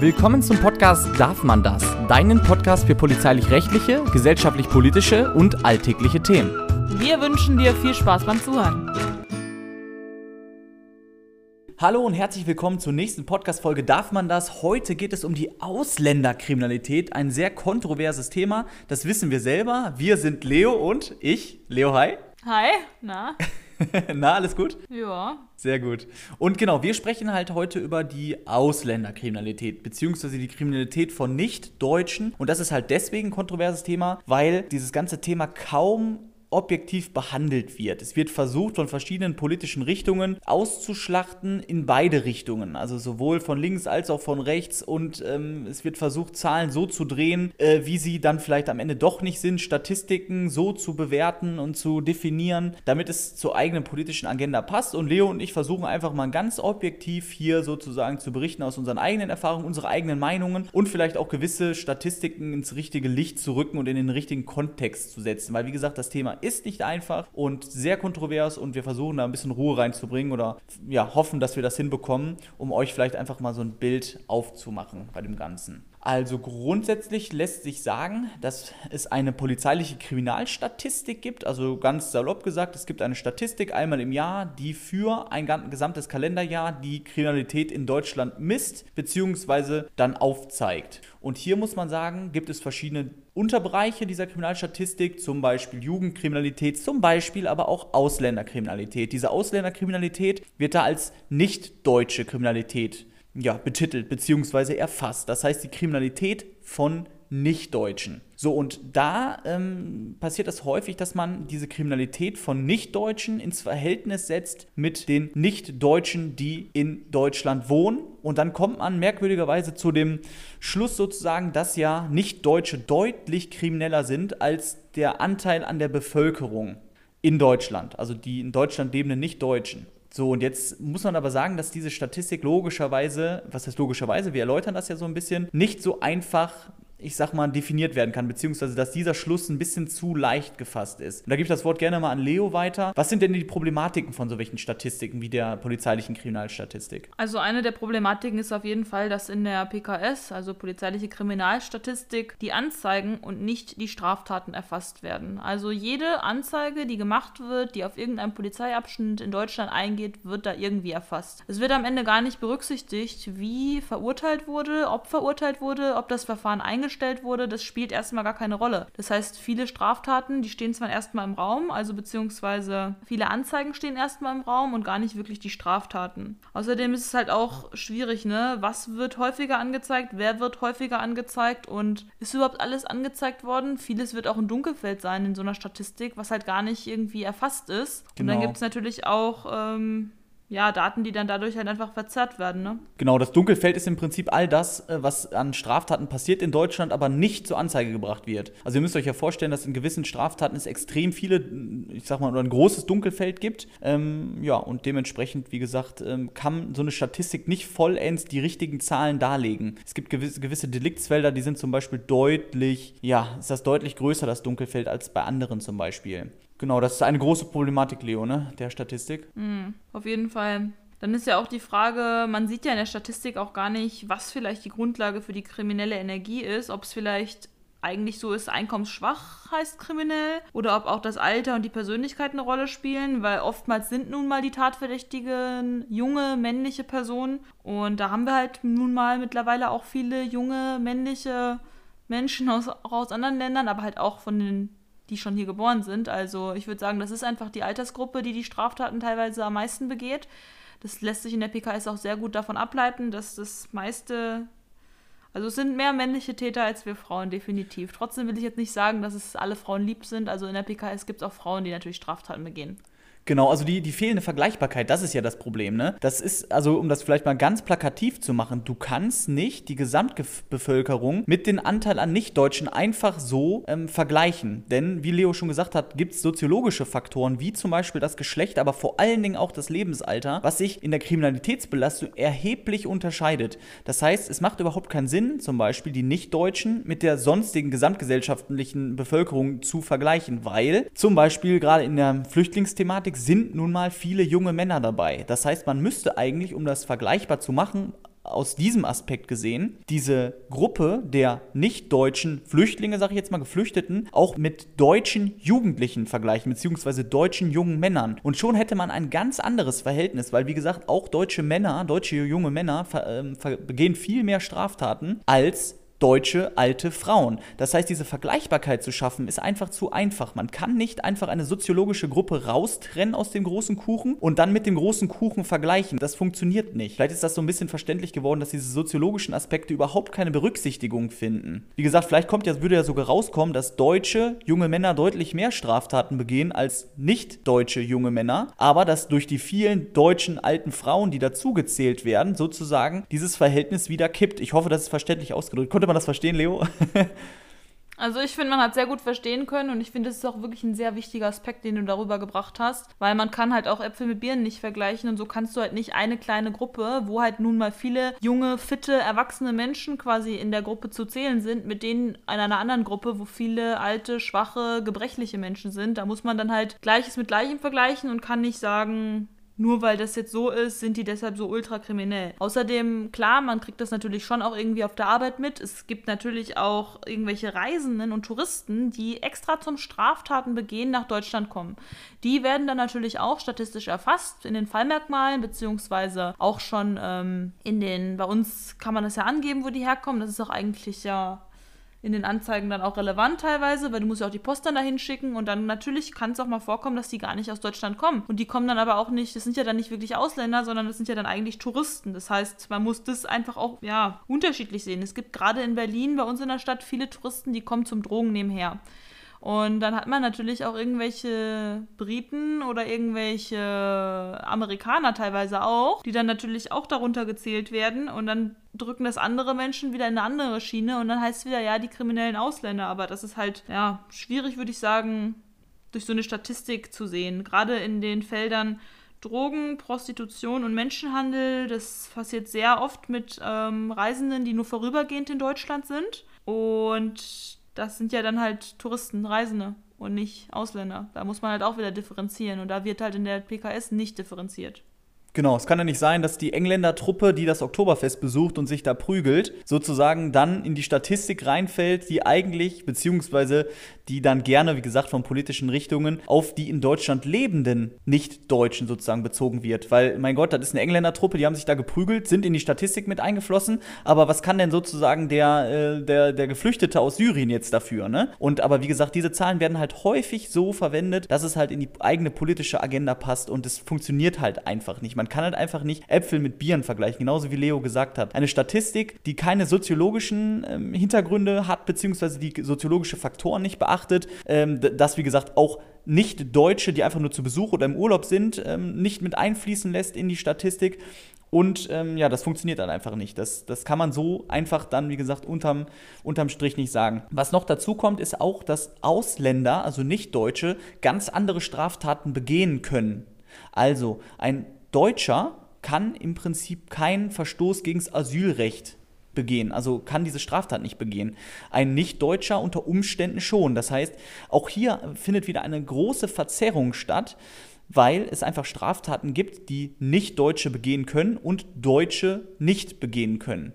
Willkommen zum Podcast Darf man das? Deinen Podcast für polizeilich-rechtliche, gesellschaftlich-politische und alltägliche Themen. Wir wünschen dir viel Spaß beim Zuhören. Hallo und herzlich willkommen zur nächsten Podcast-Folge Darf man das? Heute geht es um die Ausländerkriminalität, ein sehr kontroverses Thema. Das wissen wir selber. Wir sind Leo und ich, Leo, hi. Hi, na? Na, alles gut? Ja. Sehr gut. Und genau, wir sprechen halt heute über die Ausländerkriminalität, beziehungsweise die Kriminalität von Nicht-Deutschen. Und das ist halt deswegen ein kontroverses Thema, weil dieses ganze Thema kaum objektiv behandelt wird. Es wird versucht, von verschiedenen politischen Richtungen auszuschlachten in beide Richtungen. Also sowohl von links als auch von rechts. Und ähm, es wird versucht, Zahlen so zu drehen, äh, wie sie dann vielleicht am Ende doch nicht sind, Statistiken so zu bewerten und zu definieren, damit es zur eigenen politischen Agenda passt. Und Leo und ich versuchen einfach mal ganz objektiv hier sozusagen zu berichten aus unseren eigenen Erfahrungen, unseren eigenen Meinungen und vielleicht auch gewisse Statistiken ins richtige Licht zu rücken und in den richtigen Kontext zu setzen. Weil, wie gesagt, das Thema ist nicht einfach und sehr kontrovers und wir versuchen da ein bisschen Ruhe reinzubringen oder ja, hoffen, dass wir das hinbekommen, um euch vielleicht einfach mal so ein Bild aufzumachen bei dem Ganzen. Also grundsätzlich lässt sich sagen, dass es eine polizeiliche Kriminalstatistik gibt. Also ganz salopp gesagt, es gibt eine Statistik einmal im Jahr, die für ein gesamtes Kalenderjahr die Kriminalität in Deutschland misst bzw. dann aufzeigt. Und hier muss man sagen, gibt es verschiedene Unterbereiche dieser Kriminalstatistik, zum Beispiel Jugendkriminalität, zum Beispiel aber auch Ausländerkriminalität. Diese Ausländerkriminalität wird da als nicht deutsche Kriminalität ja, betitelt bzw. erfasst. Das heißt die Kriminalität von Nichtdeutschen. So, und da ähm, passiert es das häufig, dass man diese Kriminalität von Nichtdeutschen ins Verhältnis setzt mit den Nichtdeutschen, die in Deutschland wohnen. Und dann kommt man merkwürdigerweise zu dem Schluss sozusagen, dass ja Nichtdeutsche deutlich krimineller sind als der Anteil an der Bevölkerung in Deutschland, also die in Deutschland lebenden Nichtdeutschen. So, und jetzt muss man aber sagen, dass diese Statistik logischerweise, was heißt logischerweise, wir erläutern das ja so ein bisschen, nicht so einfach ich sag mal, definiert werden kann, beziehungsweise dass dieser Schluss ein bisschen zu leicht gefasst ist. Und da gebe ich das Wort gerne mal an Leo weiter. Was sind denn die Problematiken von solchen Statistiken wie der polizeilichen Kriminalstatistik? Also eine der Problematiken ist auf jeden Fall, dass in der PKS, also polizeiliche Kriminalstatistik, die Anzeigen und nicht die Straftaten erfasst werden. Also jede Anzeige, die gemacht wird, die auf irgendeinem Polizeiabschnitt in Deutschland eingeht, wird da irgendwie erfasst. Es wird am Ende gar nicht berücksichtigt, wie verurteilt wurde, ob verurteilt wurde, ob das Verfahren eingestellt gestellt wurde, das spielt erstmal gar keine Rolle. Das heißt, viele Straftaten, die stehen zwar erstmal im Raum, also beziehungsweise viele Anzeigen stehen erstmal im Raum und gar nicht wirklich die Straftaten. Außerdem ist es halt auch schwierig, ne? Was wird häufiger angezeigt? Wer wird häufiger angezeigt? Und ist überhaupt alles angezeigt worden? Vieles wird auch ein Dunkelfeld sein in so einer Statistik, was halt gar nicht irgendwie erfasst ist. Genau. Und dann genau. gibt es natürlich auch ähm, ja, Daten, die dann dadurch halt einfach verzerrt werden. Ne? Genau, das Dunkelfeld ist im Prinzip all das, äh, was an Straftaten passiert in Deutschland, aber nicht zur Anzeige gebracht wird. Also ihr müsst euch ja vorstellen, dass in gewissen Straftaten es extrem viele, ich sag mal, oder ein großes Dunkelfeld gibt. Ähm, ja, und dementsprechend, wie gesagt, ähm, kann so eine Statistik nicht vollends die richtigen Zahlen darlegen. Es gibt gewisse, gewisse Deliktsfelder, die sind zum Beispiel deutlich, ja, ist das deutlich größer, das Dunkelfeld, als bei anderen zum Beispiel. Genau, das ist eine große Problematik, Leo, ne, der Statistik. Mhm, auf jeden Fall. Dann ist ja auch die Frage, man sieht ja in der Statistik auch gar nicht, was vielleicht die Grundlage für die kriminelle Energie ist, ob es vielleicht eigentlich so ist, einkommensschwach heißt kriminell oder ob auch das Alter und die Persönlichkeit eine Rolle spielen, weil oftmals sind nun mal die Tatverdächtigen junge männliche Personen und da haben wir halt nun mal mittlerweile auch viele junge männliche Menschen aus, auch aus anderen Ländern, aber halt auch von den die schon hier geboren sind. Also ich würde sagen, das ist einfach die Altersgruppe, die die Straftaten teilweise am meisten begeht. Das lässt sich in der PKS auch sehr gut davon ableiten, dass das meiste, also es sind mehr männliche Täter als wir Frauen, definitiv. Trotzdem will ich jetzt nicht sagen, dass es alle Frauen lieb sind. Also in der PKS gibt es auch Frauen, die natürlich Straftaten begehen. Genau, also die, die fehlende Vergleichbarkeit, das ist ja das Problem, ne? Das ist, also um das vielleicht mal ganz plakativ zu machen, du kannst nicht die Gesamtbevölkerung mit dem Anteil an Nichtdeutschen einfach so ähm, vergleichen. Denn, wie Leo schon gesagt hat, gibt es soziologische Faktoren, wie zum Beispiel das Geschlecht, aber vor allen Dingen auch das Lebensalter, was sich in der Kriminalitätsbelastung erheblich unterscheidet. Das heißt, es macht überhaupt keinen Sinn, zum Beispiel die Nichtdeutschen mit der sonstigen gesamtgesellschaftlichen Bevölkerung zu vergleichen, weil zum Beispiel gerade in der Flüchtlingsthematik sind nun mal viele junge Männer dabei. Das heißt, man müsste eigentlich, um das vergleichbar zu machen, aus diesem Aspekt gesehen diese Gruppe der nicht-deutschen Flüchtlinge, sage ich jetzt mal, Geflüchteten, auch mit deutschen Jugendlichen vergleichen, beziehungsweise deutschen jungen Männern. Und schon hätte man ein ganz anderes Verhältnis, weil, wie gesagt, auch deutsche Männer, deutsche junge Männer äh, begehen viel mehr Straftaten als deutsche alte Frauen. Das heißt, diese Vergleichbarkeit zu schaffen, ist einfach zu einfach. Man kann nicht einfach eine soziologische Gruppe raustrennen aus dem großen Kuchen und dann mit dem großen Kuchen vergleichen. Das funktioniert nicht. Vielleicht ist das so ein bisschen verständlich geworden, dass diese soziologischen Aspekte überhaupt keine Berücksichtigung finden. Wie gesagt, vielleicht kommt ja, würde ja sogar rauskommen, dass deutsche junge Männer deutlich mehr Straftaten begehen als nicht deutsche junge Männer, aber dass durch die vielen deutschen alten Frauen, die dazugezählt werden, sozusagen dieses Verhältnis wieder kippt. Ich hoffe, das ist verständlich ausgedrückt. Konnte man das verstehen, Leo? Also ich finde, man hat sehr gut verstehen können und ich finde, es ist auch wirklich ein sehr wichtiger Aspekt, den du darüber gebracht hast, weil man kann halt auch Äpfel mit Birnen nicht vergleichen und so kannst du halt nicht eine kleine Gruppe, wo halt nun mal viele junge, fitte, erwachsene Menschen quasi in der Gruppe zu zählen sind, mit denen in einer anderen Gruppe, wo viele alte, schwache, gebrechliche Menschen sind. Da muss man dann halt Gleiches mit Gleichem vergleichen und kann nicht sagen, nur weil das jetzt so ist, sind die deshalb so ultrakriminell. Außerdem, klar, man kriegt das natürlich schon auch irgendwie auf der Arbeit mit. Es gibt natürlich auch irgendwelche Reisenden und Touristen, die extra zum Straftaten begehen nach Deutschland kommen. Die werden dann natürlich auch statistisch erfasst in den Fallmerkmalen, beziehungsweise auch schon ähm, in den, bei uns kann man das ja angeben, wo die herkommen. Das ist auch eigentlich ja in den Anzeigen dann auch relevant teilweise, weil du musst ja auch die Post dann dahin schicken und dann natürlich kann es auch mal vorkommen, dass die gar nicht aus Deutschland kommen. Und die kommen dann aber auch nicht, das sind ja dann nicht wirklich Ausländer, sondern das sind ja dann eigentlich Touristen. Das heißt, man muss das einfach auch, ja, unterschiedlich sehen. Es gibt gerade in Berlin, bei uns in der Stadt, viele Touristen, die kommen zum Drogennehmen her. Und dann hat man natürlich auch irgendwelche Briten oder irgendwelche Amerikaner teilweise auch, die dann natürlich auch darunter gezählt werden. Und dann drücken das andere Menschen wieder in eine andere Schiene und dann heißt es wieder, ja, die kriminellen Ausländer. Aber das ist halt, ja, schwierig, würde ich sagen, durch so eine Statistik zu sehen. Gerade in den Feldern Drogen, Prostitution und Menschenhandel, das passiert sehr oft mit ähm, Reisenden, die nur vorübergehend in Deutschland sind. Und das sind ja dann halt Touristen, Reisende und nicht Ausländer. Da muss man halt auch wieder differenzieren und da wird halt in der PKS nicht differenziert. Genau, es kann ja nicht sein, dass die Engländer-Truppe, die das Oktoberfest besucht und sich da prügelt, sozusagen dann in die Statistik reinfällt, die eigentlich, beziehungsweise die dann gerne, wie gesagt, von politischen Richtungen auf die in Deutschland lebenden Nicht-Deutschen sozusagen bezogen wird. Weil, mein Gott, das ist eine Engländer-Truppe, die haben sich da geprügelt, sind in die Statistik mit eingeflossen, aber was kann denn sozusagen der, äh, der, der Geflüchtete aus Syrien jetzt dafür, ne? Und aber wie gesagt, diese Zahlen werden halt häufig so verwendet, dass es halt in die eigene politische Agenda passt und es funktioniert halt einfach nicht. Man kann halt einfach nicht Äpfel mit Bieren vergleichen, genauso wie Leo gesagt hat. Eine Statistik, die keine soziologischen ähm, Hintergründe hat, beziehungsweise die soziologische Faktoren nicht beachtet, ähm, das wie gesagt auch nicht Deutsche, die einfach nur zu Besuch oder im Urlaub sind, ähm, nicht mit einfließen lässt in die Statistik. Und ähm, ja, das funktioniert dann einfach nicht. Das, das kann man so einfach dann, wie gesagt, unterm, unterm Strich nicht sagen. Was noch dazu kommt, ist auch, dass Ausländer, also Nicht-Deutsche, ganz andere Straftaten begehen können. Also ein Deutscher kann im Prinzip keinen Verstoß gegen das Asylrecht begehen, also kann diese Straftat nicht begehen. Ein Nicht-Deutscher unter Umständen schon. Das heißt, auch hier findet wieder eine große Verzerrung statt, weil es einfach Straftaten gibt, die Nicht-Deutsche begehen können und Deutsche nicht begehen können.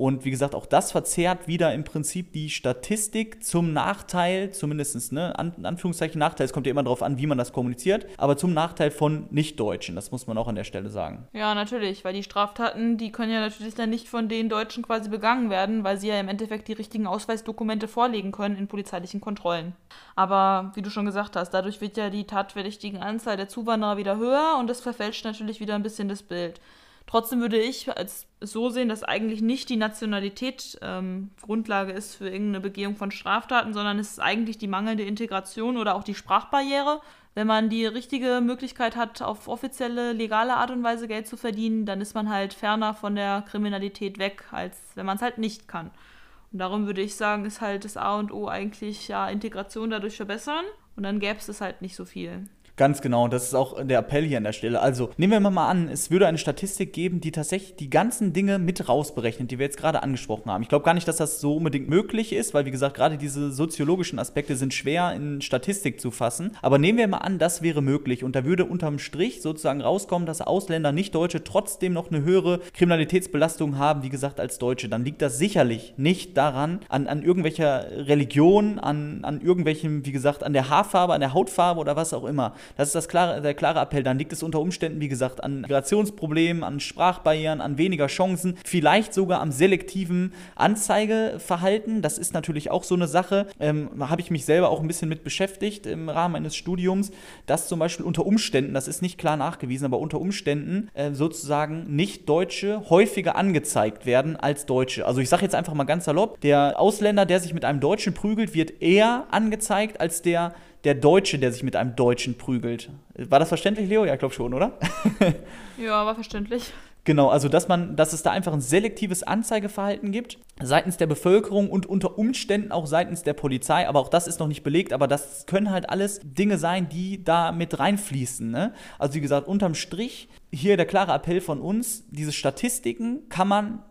Und wie gesagt, auch das verzerrt wieder im Prinzip die Statistik zum Nachteil, zumindest, ne, An Anführungszeichen Nachteil, es kommt ja immer darauf an, wie man das kommuniziert, aber zum Nachteil von Nicht-Deutschen, das muss man auch an der Stelle sagen. Ja, natürlich, weil die Straftaten, die können ja natürlich dann nicht von den Deutschen quasi begangen werden, weil sie ja im Endeffekt die richtigen Ausweisdokumente vorlegen können in polizeilichen Kontrollen. Aber wie du schon gesagt hast, dadurch wird ja die tatverdächtigen Anzahl der Zuwanderer wieder höher und das verfälscht natürlich wieder ein bisschen das Bild. Trotzdem würde ich als so sehen, dass eigentlich nicht die Nationalität ähm, Grundlage ist für irgendeine Begehung von Straftaten, sondern es ist eigentlich die mangelnde Integration oder auch die Sprachbarriere. Wenn man die richtige Möglichkeit hat, auf offizielle, legale Art und Weise Geld zu verdienen, dann ist man halt ferner von der Kriminalität weg, als wenn man es halt nicht kann. Und darum würde ich sagen, ist halt das A und O eigentlich ja Integration dadurch verbessern und dann gäbe es halt nicht so viel. Ganz genau, das ist auch der Appell hier an der Stelle. Also nehmen wir mal an, es würde eine Statistik geben, die tatsächlich die ganzen Dinge mit rausberechnet, die wir jetzt gerade angesprochen haben. Ich glaube gar nicht, dass das so unbedingt möglich ist, weil wie gesagt, gerade diese soziologischen Aspekte sind schwer in Statistik zu fassen. Aber nehmen wir mal an, das wäre möglich und da würde unterm Strich sozusagen rauskommen, dass Ausländer, nicht Deutsche, trotzdem noch eine höhere Kriminalitätsbelastung haben, wie gesagt, als Deutsche. Dann liegt das sicherlich nicht daran, an, an irgendwelcher Religion, an, an irgendwelchen, wie gesagt, an der Haarfarbe, an der Hautfarbe oder was auch immer. Das ist das klare, der klare Appell. Dann liegt es unter Umständen, wie gesagt, an Migrationsproblemen, an Sprachbarrieren, an weniger Chancen, vielleicht sogar am selektiven Anzeigeverhalten. Das ist natürlich auch so eine Sache. Ähm, Habe ich mich selber auch ein bisschen mit beschäftigt im Rahmen eines Studiums, dass zum Beispiel unter Umständen, das ist nicht klar nachgewiesen, aber unter Umständen äh, sozusagen nicht Deutsche häufiger angezeigt werden als Deutsche. Also ich sage jetzt einfach mal ganz salopp, der Ausländer, der sich mit einem Deutschen prügelt, wird eher angezeigt als der der Deutsche, der sich mit einem Deutschen prügelt. War das verständlich, Leo? Ja, ich glaube schon, oder? ja, war verständlich. Genau, also dass man, dass es da einfach ein selektives Anzeigeverhalten gibt seitens der Bevölkerung und unter Umständen auch seitens der Polizei, aber auch das ist noch nicht belegt, aber das können halt alles Dinge sein, die da mit reinfließen. Ne? Also wie gesagt, unterm Strich hier der klare Appell von uns, diese Statistiken kann man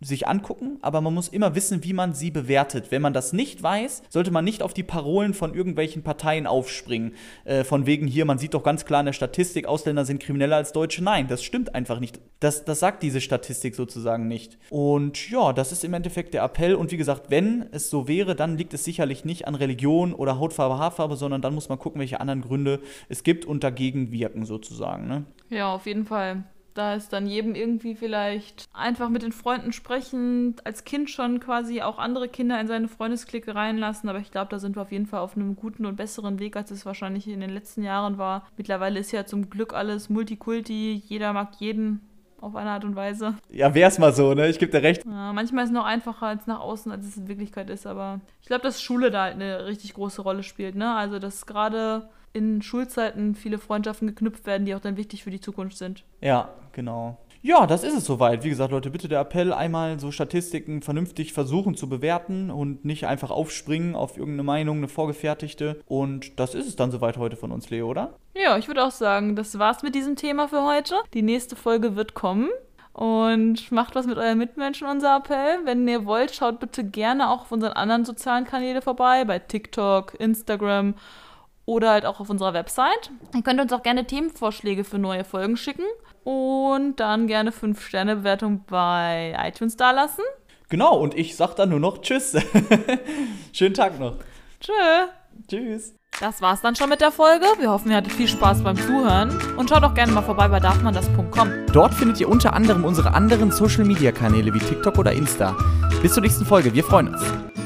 sich angucken, aber man muss immer wissen, wie man sie bewertet. Wenn man das nicht weiß, sollte man nicht auf die Parolen von irgendwelchen Parteien aufspringen. Äh, von wegen hier, man sieht doch ganz klar in der Statistik, Ausländer sind krimineller als Deutsche. Nein, das stimmt einfach nicht. Das, das sagt diese Statistik sozusagen nicht. Und ja, das ist im Endeffekt der Appell. Und wie gesagt, wenn es so wäre, dann liegt es sicherlich nicht an Religion oder Hautfarbe, Haarfarbe, sondern dann muss man gucken, welche anderen Gründe es gibt und dagegen wirken sozusagen. Ne? Ja, auf jeden Fall. Da ist dann jedem irgendwie vielleicht einfach mit den Freunden sprechen, als Kind schon quasi auch andere Kinder in seine Freundesklicke reinlassen. Aber ich glaube, da sind wir auf jeden Fall auf einem guten und besseren Weg, als es wahrscheinlich in den letzten Jahren war. Mittlerweile ist ja zum Glück alles Multikulti, jeder mag jeden auf eine Art und Weise. Ja, wär's mal so, ne? Ich gebe dir recht. Ja, manchmal ist es noch einfacher als nach außen, als es in Wirklichkeit ist, aber ich glaube, dass Schule da halt eine richtig große Rolle spielt, ne? Also, dass gerade in Schulzeiten viele Freundschaften geknüpft werden, die auch dann wichtig für die Zukunft sind. Ja, genau. Ja, das ist es soweit. Wie gesagt, Leute, bitte der Appell, einmal so Statistiken vernünftig versuchen zu bewerten und nicht einfach aufspringen auf irgendeine Meinung, eine vorgefertigte. Und das ist es dann soweit heute von uns, Leo, oder? Ja, ich würde auch sagen, das war's mit diesem Thema für heute. Die nächste Folge wird kommen. Und macht was mit euren Mitmenschen, unser Appell. Wenn ihr wollt, schaut bitte gerne auch auf unseren anderen sozialen Kanälen vorbei, bei TikTok, Instagram oder halt auch auf unserer Website. Ihr könnt uns auch gerne Themenvorschläge für neue Folgen schicken und dann gerne 5-Sterne-Bewertung bei iTunes dalassen. Genau, und ich sag dann nur noch Tschüss. Schönen Tag noch. Tschö. Tschüss. Das war's dann schon mit der Folge. Wir hoffen, ihr hattet viel Spaß beim Zuhören. Und schaut auch gerne mal vorbei bei darfmandas.com. Dort findet ihr unter anderem unsere anderen Social Media Kanäle wie TikTok oder Insta. Bis zur nächsten Folge. Wir freuen uns.